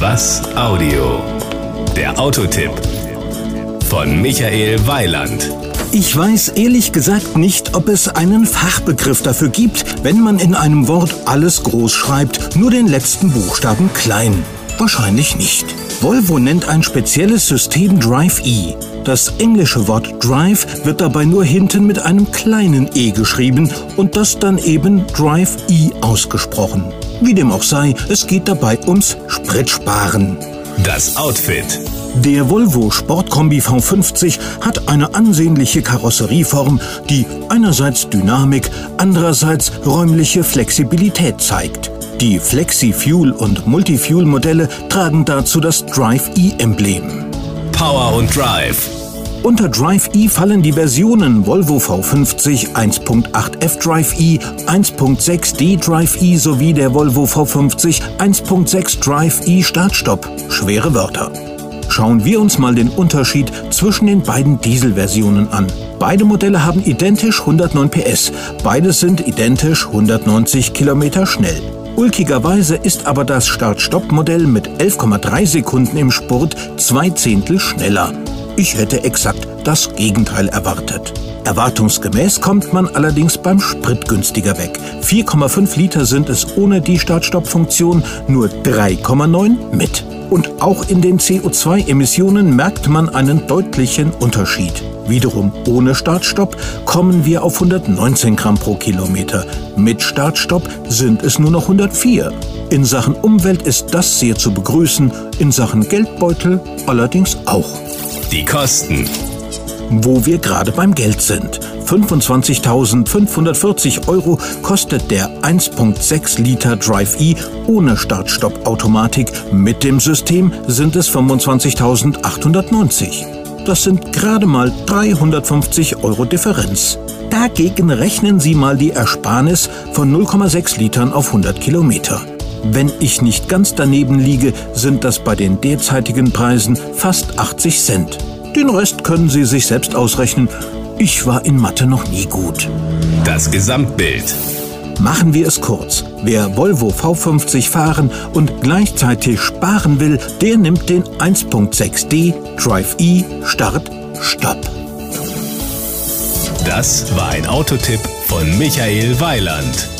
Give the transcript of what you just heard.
Was Audio? Der Autotipp von Michael Weiland. Ich weiß ehrlich gesagt nicht, ob es einen Fachbegriff dafür gibt, wenn man in einem Wort alles groß schreibt, nur den letzten Buchstaben klein. Wahrscheinlich nicht. Volvo nennt ein spezielles System Drive-E. Das englische Wort Drive wird dabei nur hinten mit einem kleinen e geschrieben und das dann eben Drive-E ausgesprochen. Wie dem auch sei, es geht dabei ums Spritsparen. Das Outfit. Der Volvo Sportkombi V50 hat eine ansehnliche Karosserieform, die einerseits Dynamik, andererseits räumliche Flexibilität zeigt. Die Flexi-Fuel und Multi-Fuel-Modelle tragen dazu das Drive-E-Emblem. Power und Drive. Unter Drive-E fallen die Versionen Volvo V50 1.8F Drive-E, 1.6D Drive-E sowie der Volvo V50 1.6 Drive-E Startstopp. Schwere Wörter. Schauen wir uns mal den Unterschied zwischen den beiden Dieselversionen an. Beide Modelle haben identisch 109 PS, beide sind identisch 190 km schnell. Ulkigerweise ist aber das Start-Stopp-Modell mit 11,3 Sekunden im Spurt zwei Zehntel schneller. Ich hätte exakt das Gegenteil erwartet. Erwartungsgemäß kommt man allerdings beim Sprit günstiger weg. 4,5 Liter sind es ohne die Start-Stopp-Funktion, nur 3,9 mit. Und auch in den CO2-Emissionen merkt man einen deutlichen Unterschied. Wiederum ohne Startstopp kommen wir auf 119 Gramm pro Kilometer. Mit Startstopp sind es nur noch 104. In Sachen Umwelt ist das sehr zu begrüßen, in Sachen Geldbeutel allerdings auch. Die Kosten. Wo wir gerade beim Geld sind. 25.540 Euro kostet der 1.6 Liter Drive-E ohne Start-Stopp-Automatik. Mit dem System sind es 25.890. Das sind gerade mal 350 Euro Differenz. Dagegen rechnen Sie mal die Ersparnis von 0,6 Litern auf 100 Kilometer. Wenn ich nicht ganz daneben liege, sind das bei den derzeitigen Preisen fast 80 Cent. Den Rest können Sie sich selbst ausrechnen. Ich war in Mathe noch nie gut. Das Gesamtbild. Machen wir es kurz. Wer Volvo V50 fahren und gleichzeitig sparen will, der nimmt den 1.6D Drive-E Start Stopp. Das war ein Autotipp von Michael Weiland.